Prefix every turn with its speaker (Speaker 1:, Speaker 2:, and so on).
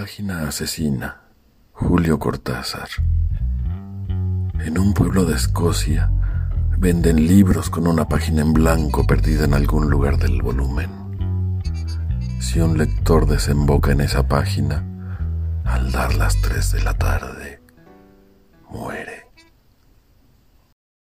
Speaker 1: Página asesina. Julio Cortázar. En un pueblo de Escocia venden libros con una página en blanco perdida en algún lugar del volumen. Si un lector desemboca en esa página, al dar las tres de la tarde.